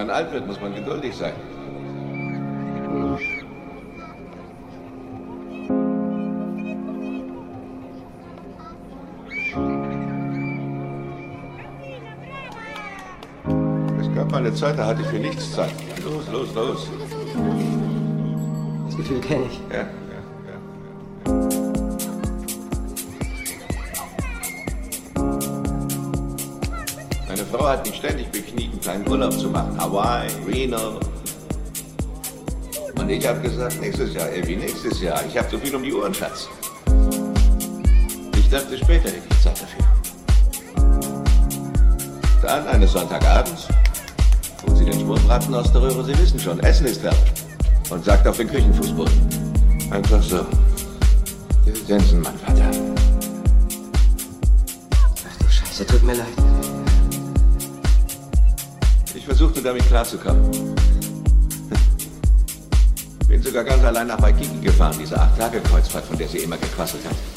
man alt wird, muss man geduldig sein. Es gab mal eine Zeit, da hatte ich für nichts Zeit. Los, los, los. Das Gefühl kenne ich. Ja. Frau hat mich ständig bekniet, einen kleinen Urlaub zu machen. Hawaii, Reno. Und ich habe gesagt, nächstes Jahr, Elvi, nächstes Jahr. Ich habe so viel um die Ohren, Schatz. Ich dachte, später hätte ich Zeit dafür. Dann eines Sonntagabends holt sie den Schmorbraten aus der Röhre, Sie wissen schon, Essen ist fertig. Und sagt auf den Küchenfußboden. Einfach so. Wir sensen, mein Vater. Ach du Scheiße, tut mir leid. Ich versuchte damit klarzukommen. Bin sogar ganz allein nach Waikiki gefahren, diese Acht-Tage-Kreuzfahrt, von der sie immer gequasselt hat.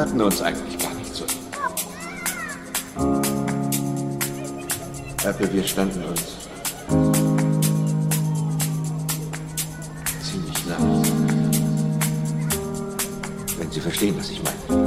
Wir hatten uns eigentlich gar nicht so. Apple, wir standen uns ziemlich nah. Wenn Sie verstehen, was ich meine.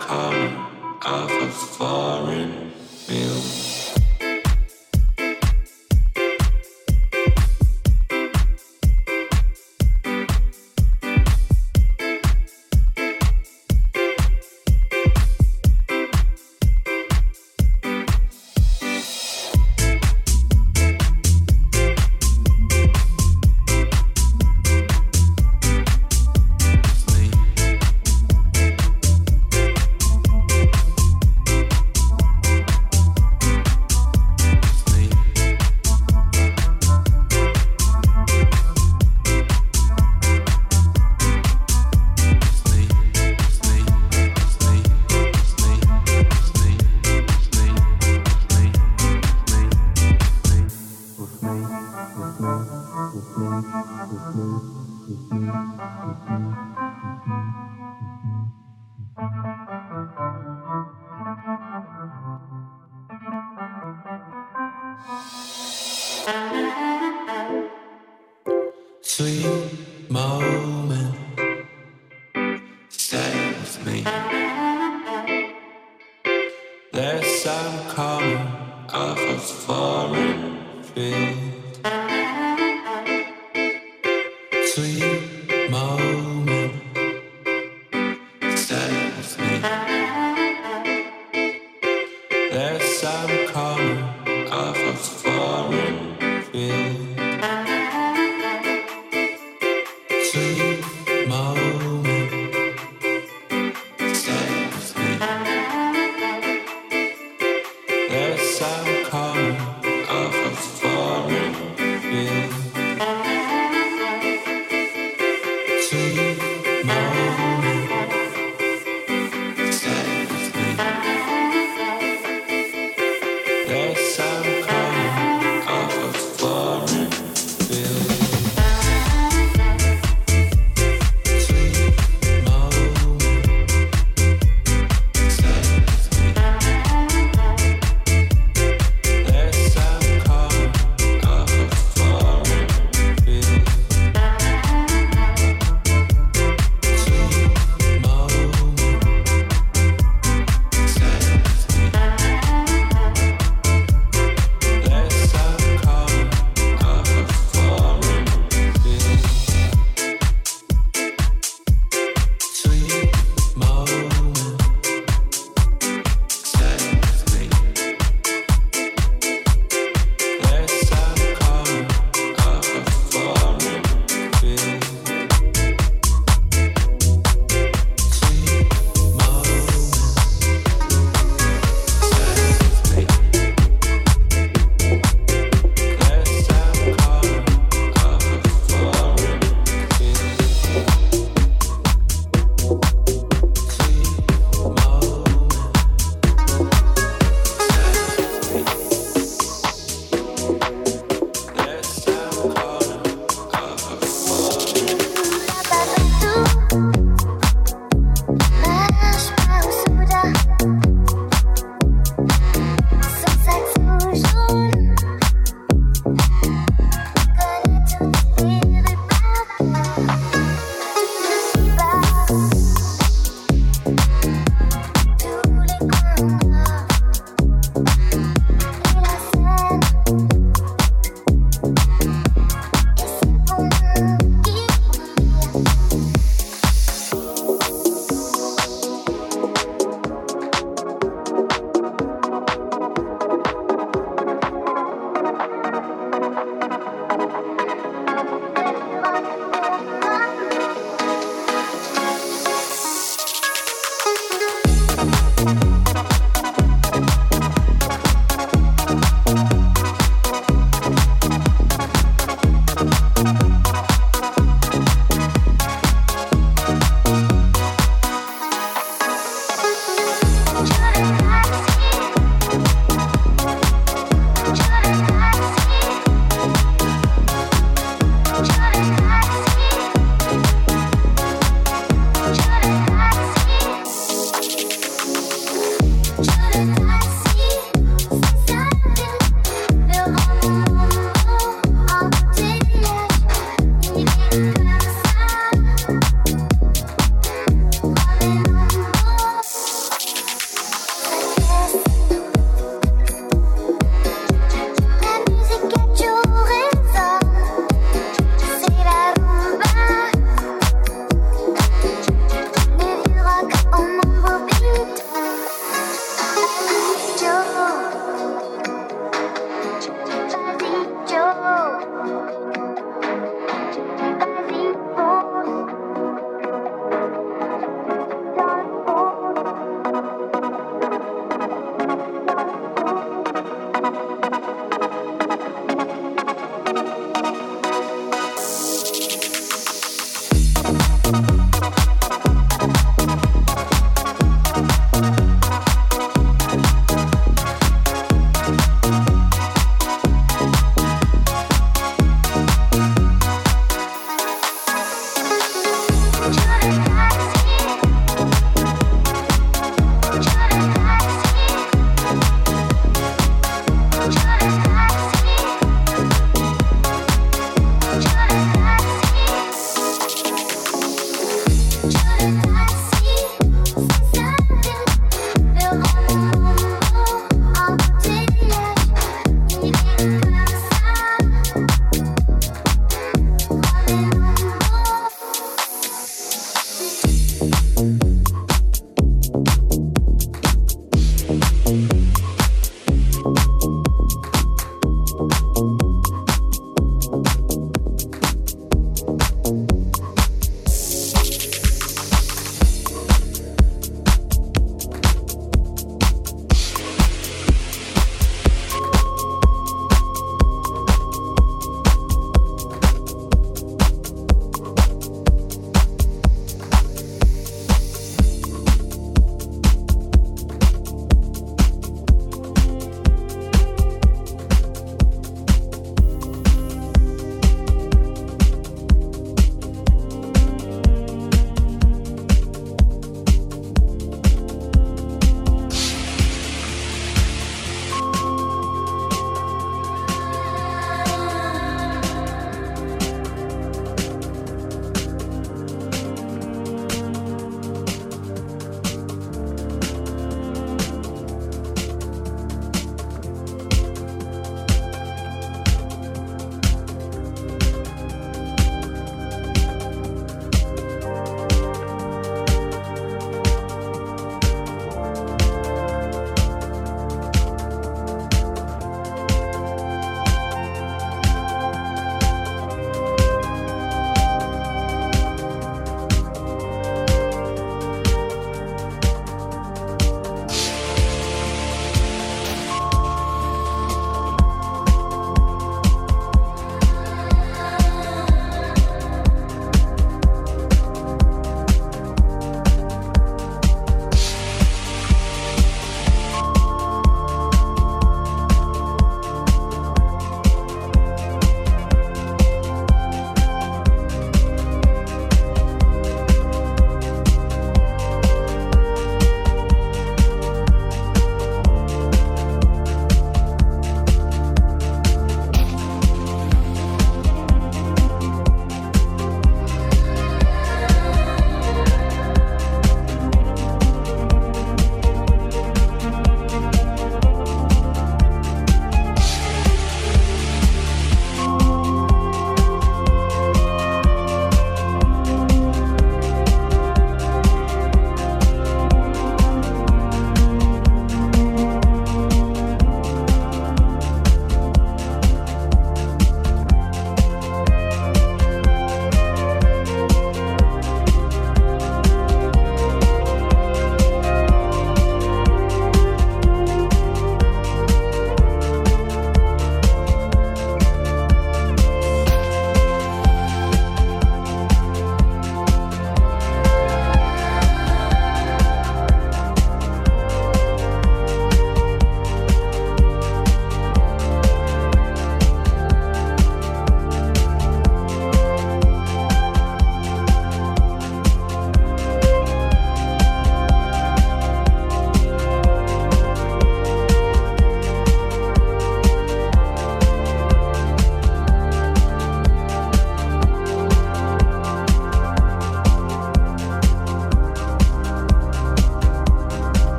come off of foreign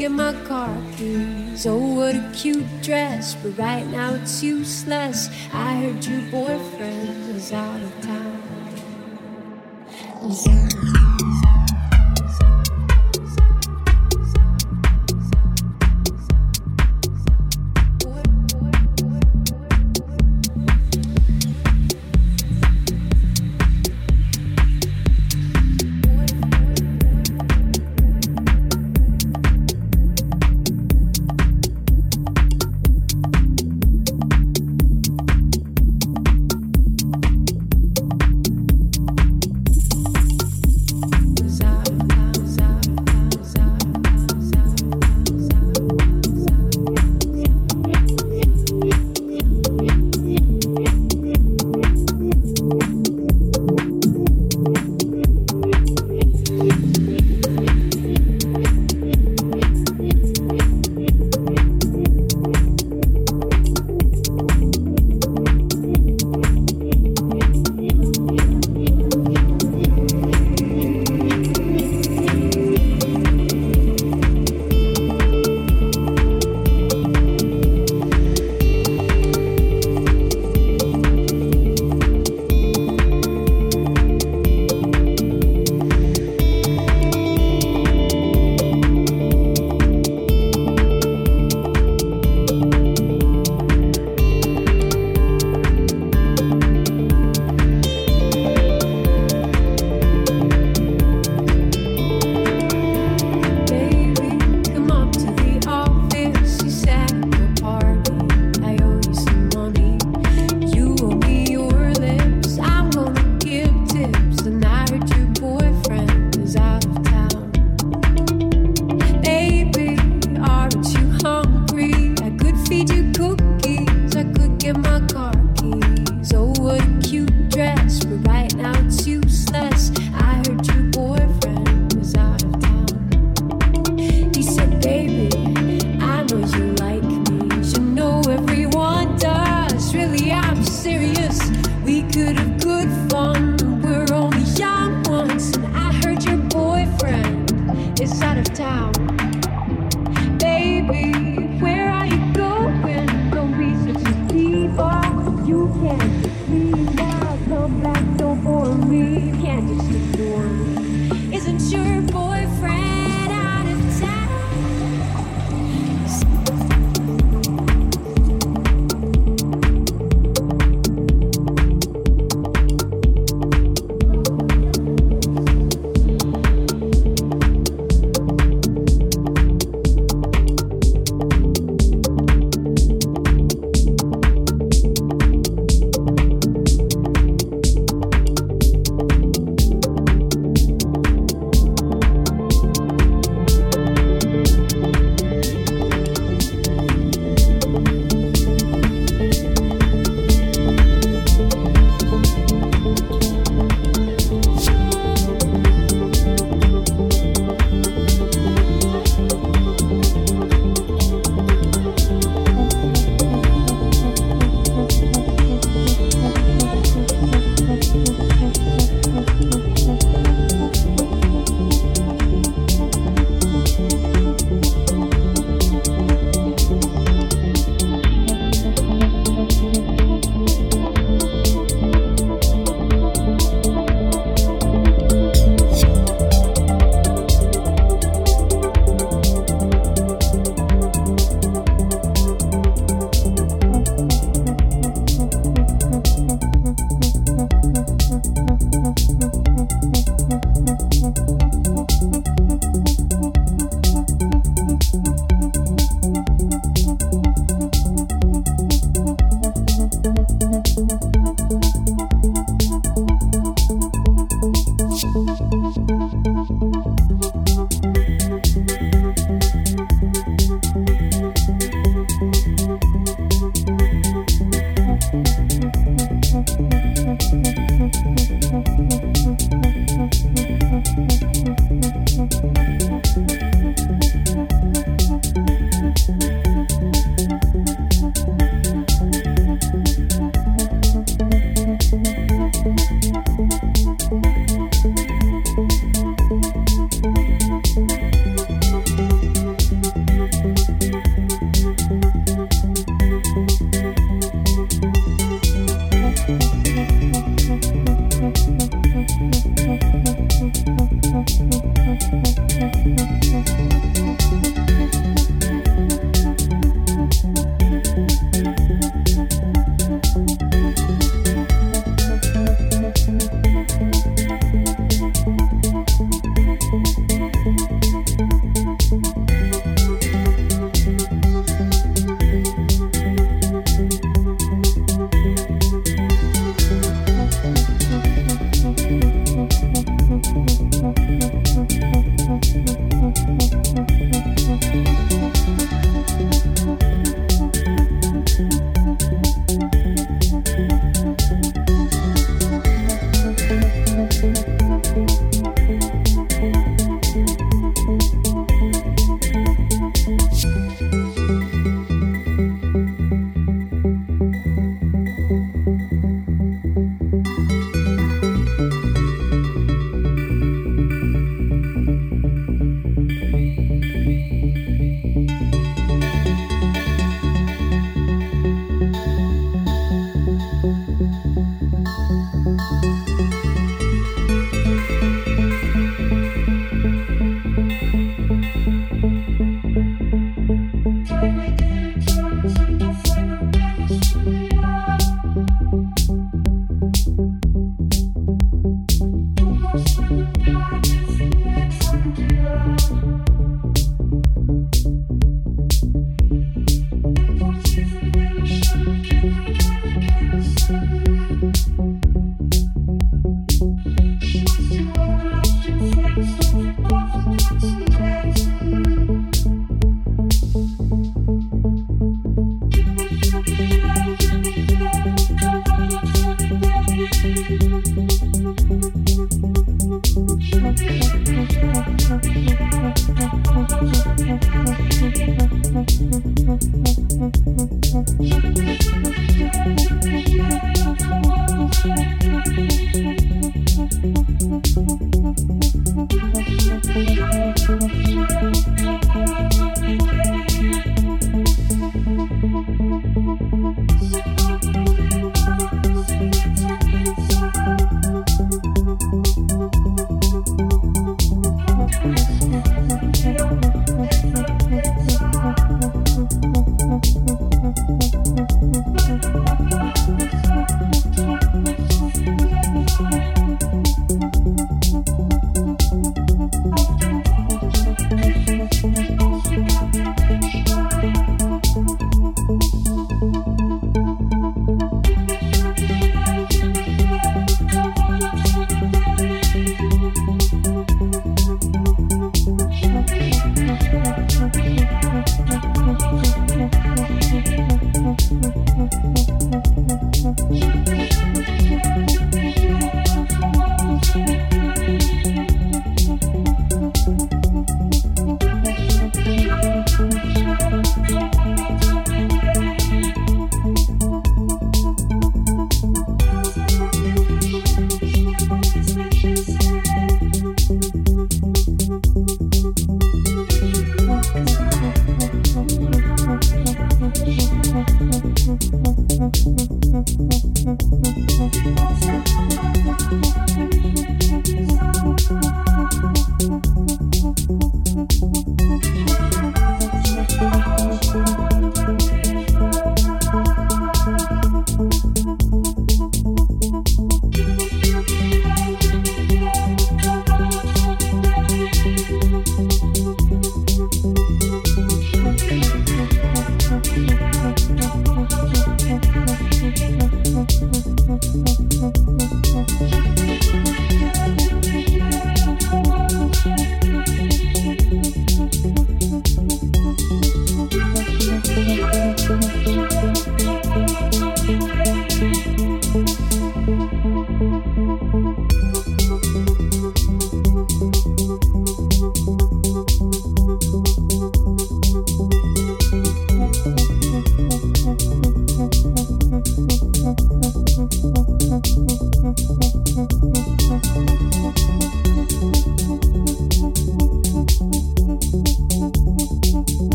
Get my car keys. Oh, what a cute dress. But right now it's useless. I heard your boyfriend was out of town.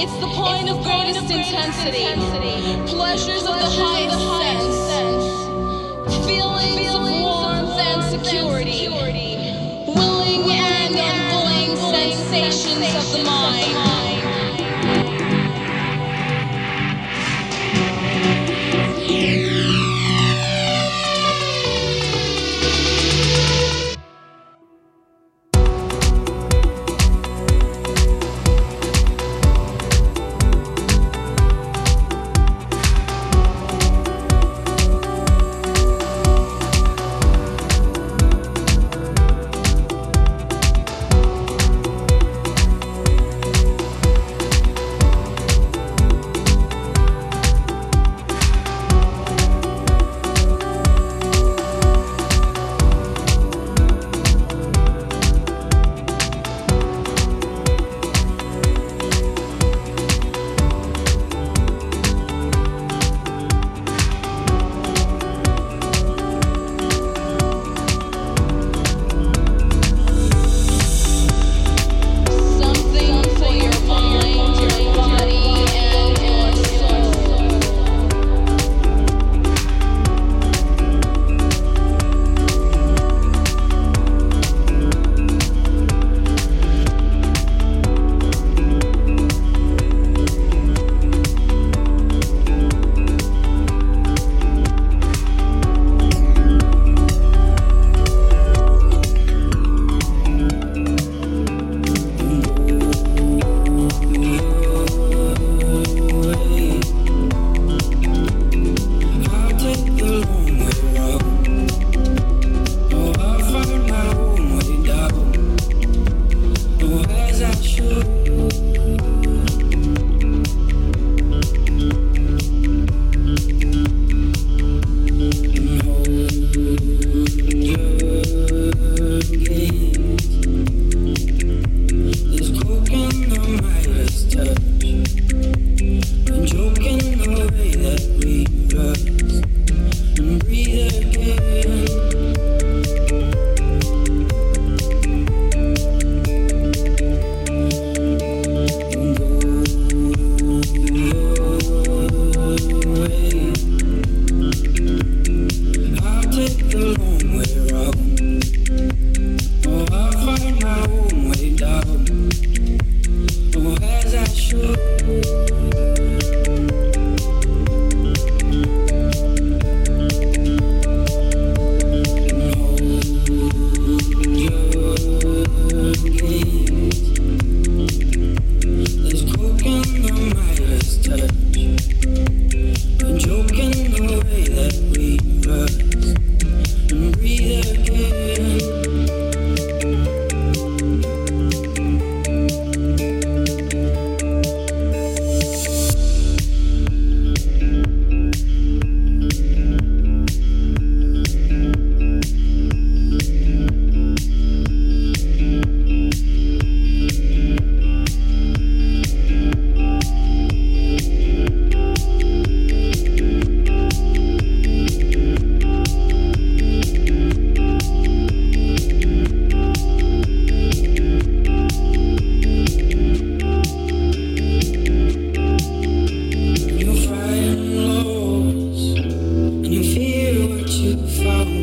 It's the point of greatest intensity, pleasures of the highest sense, feelings of warmth and security, willing and unwilling sensations of the mind.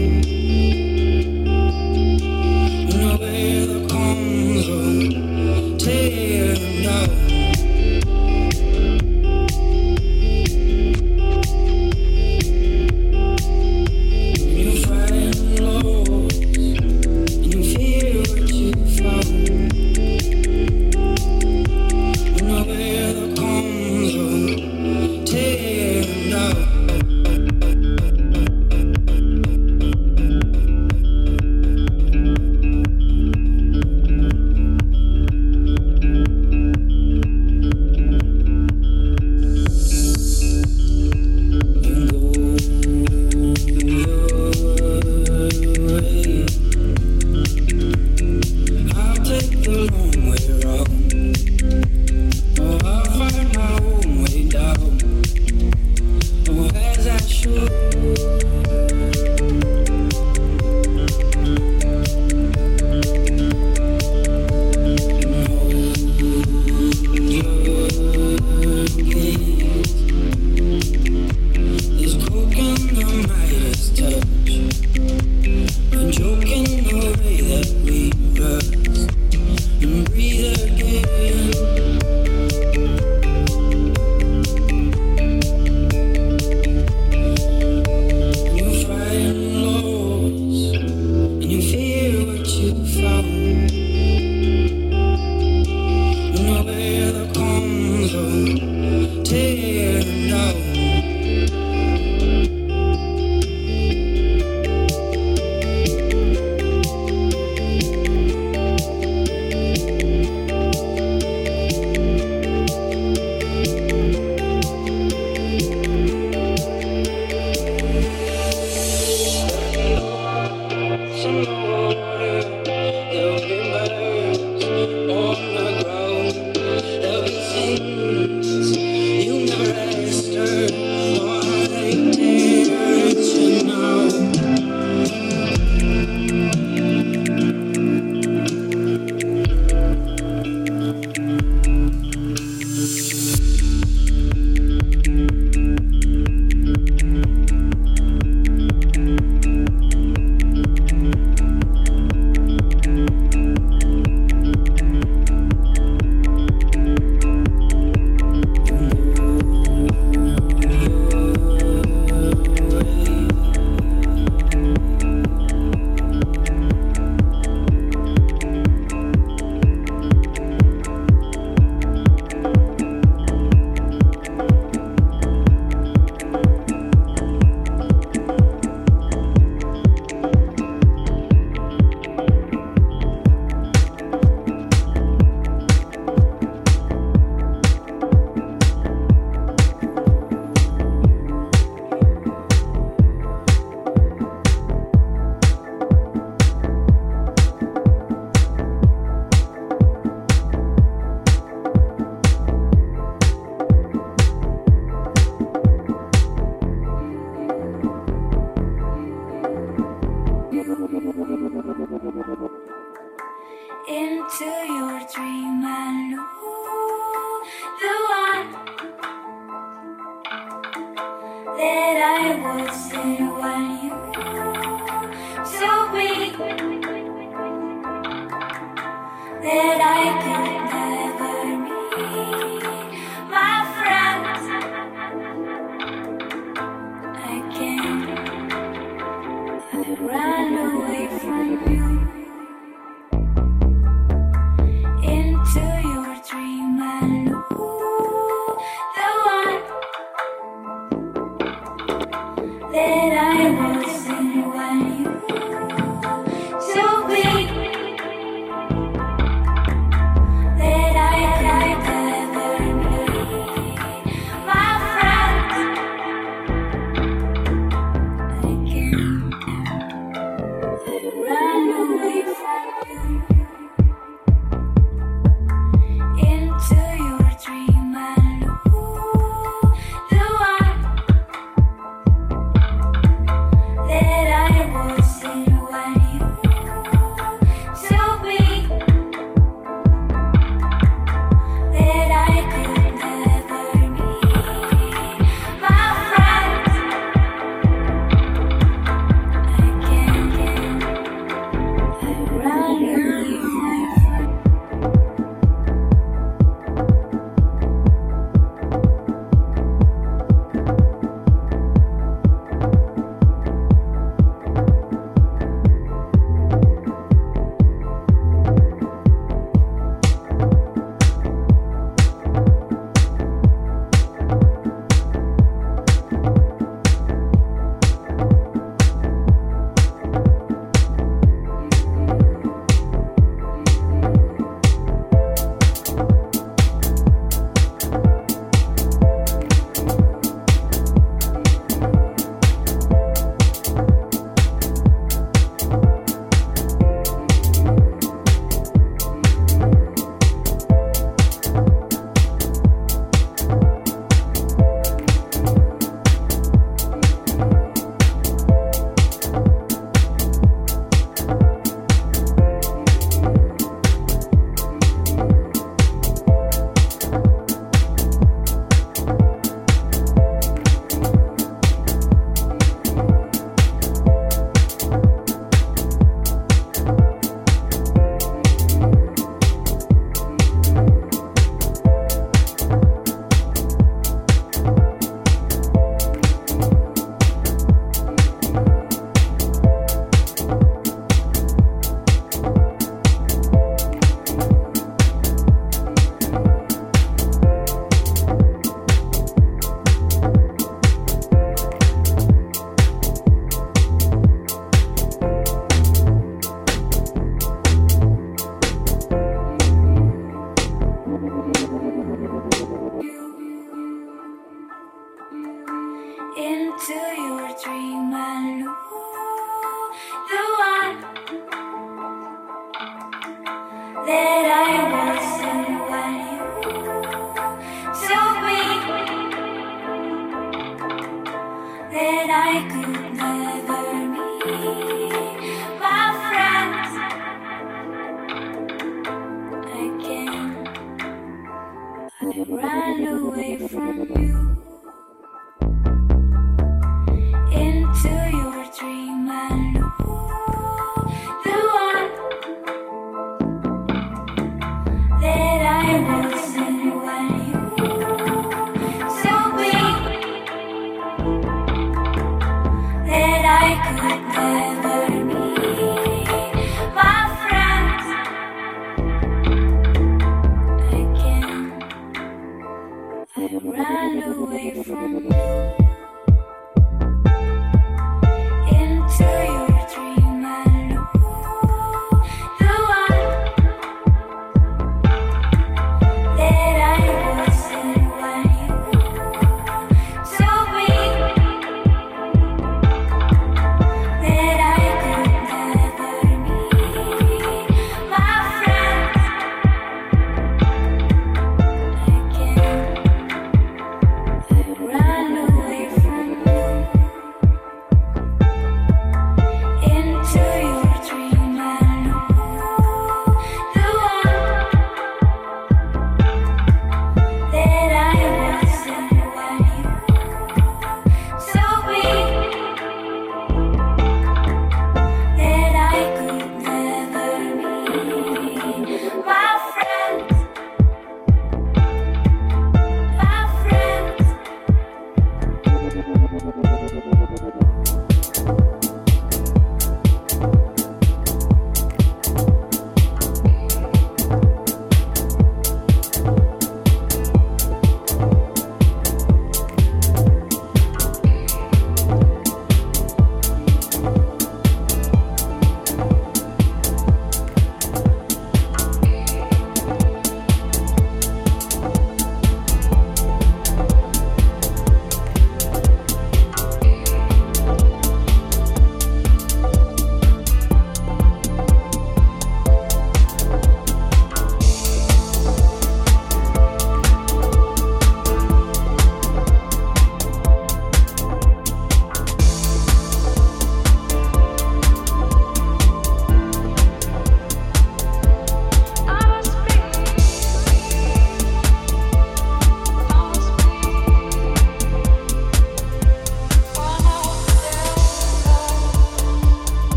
You know it comes a tear.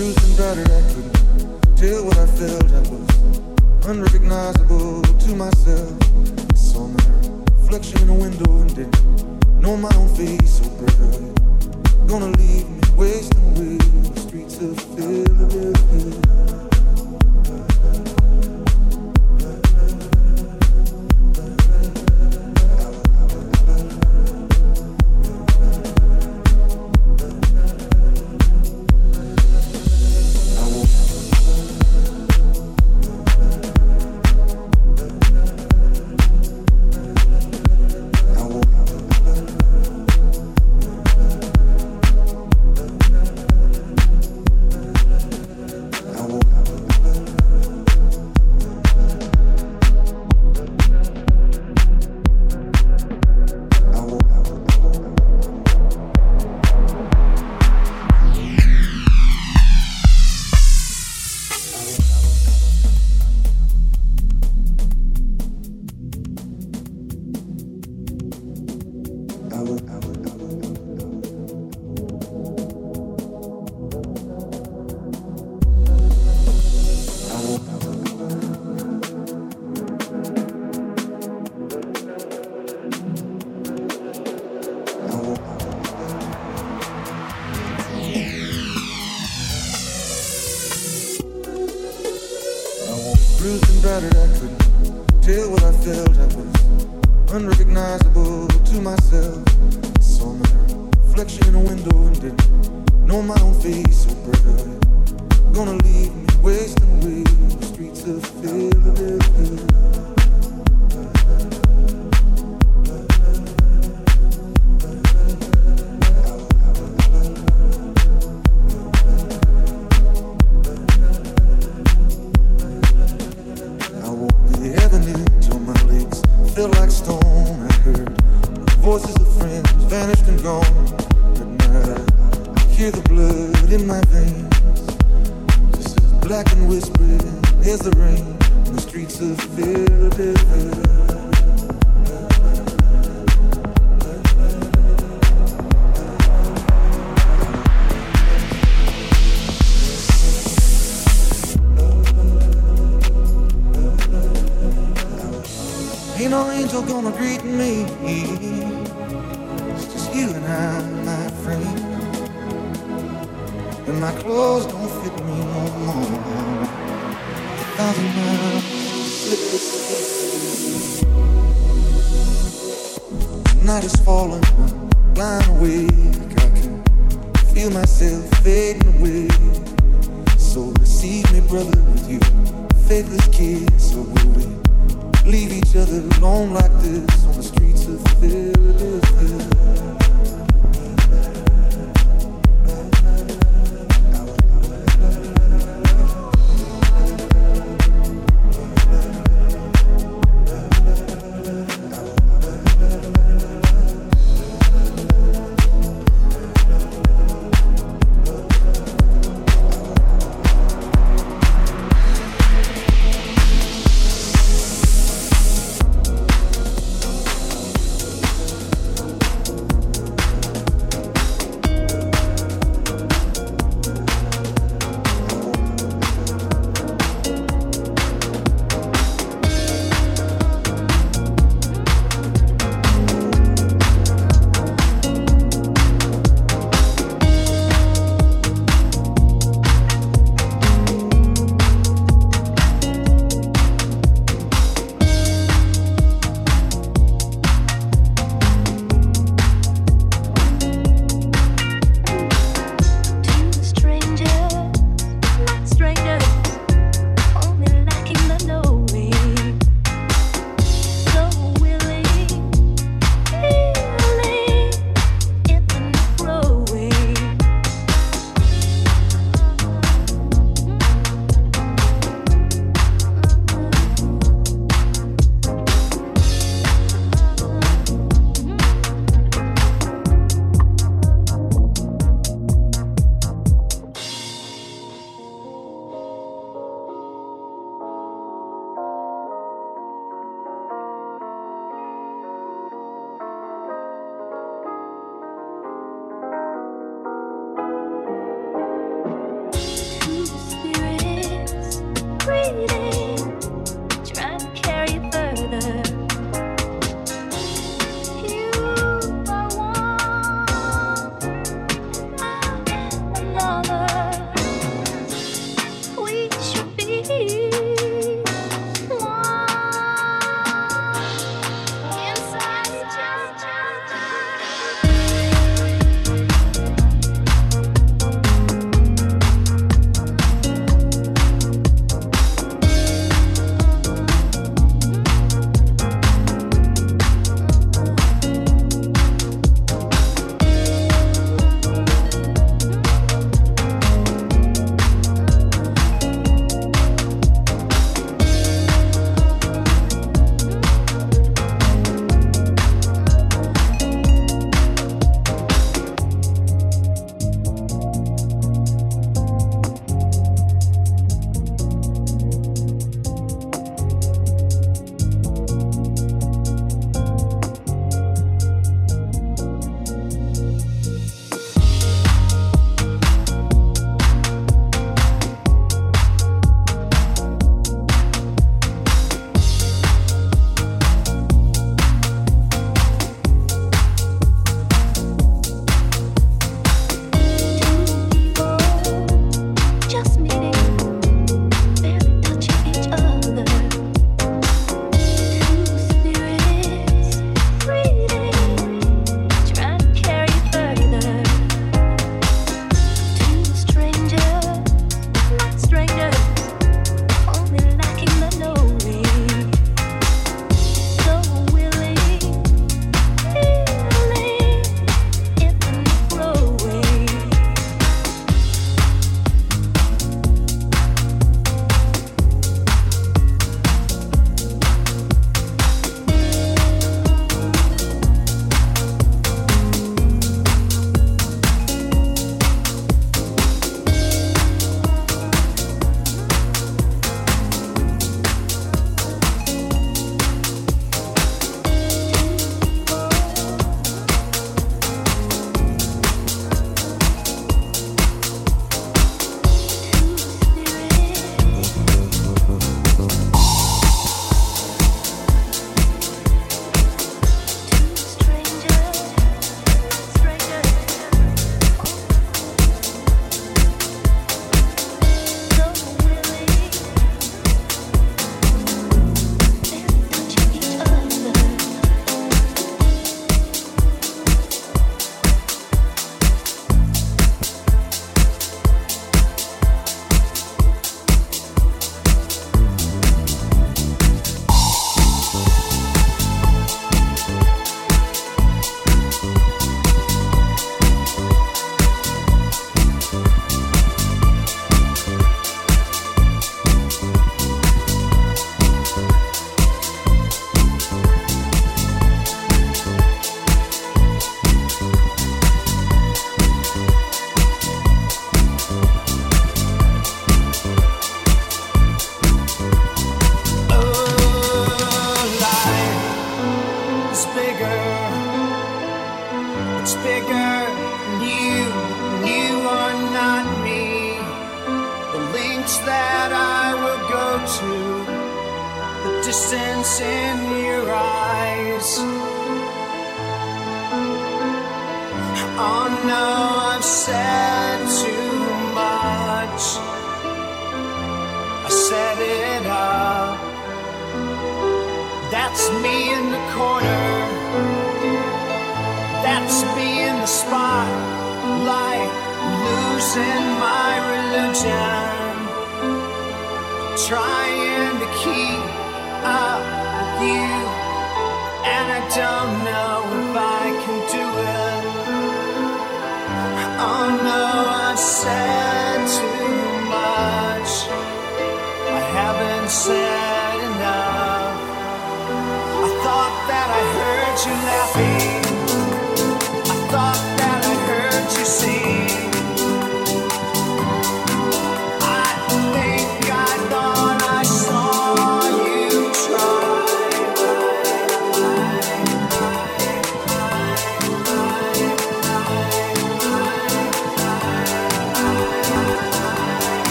Bruised and battered, I couldn't tell what I felt. I was unrecognizable to myself. I saw my reflection in a window and didn't know my own face. So, brother, gonna leave me wasting away the streets of Philadelphia.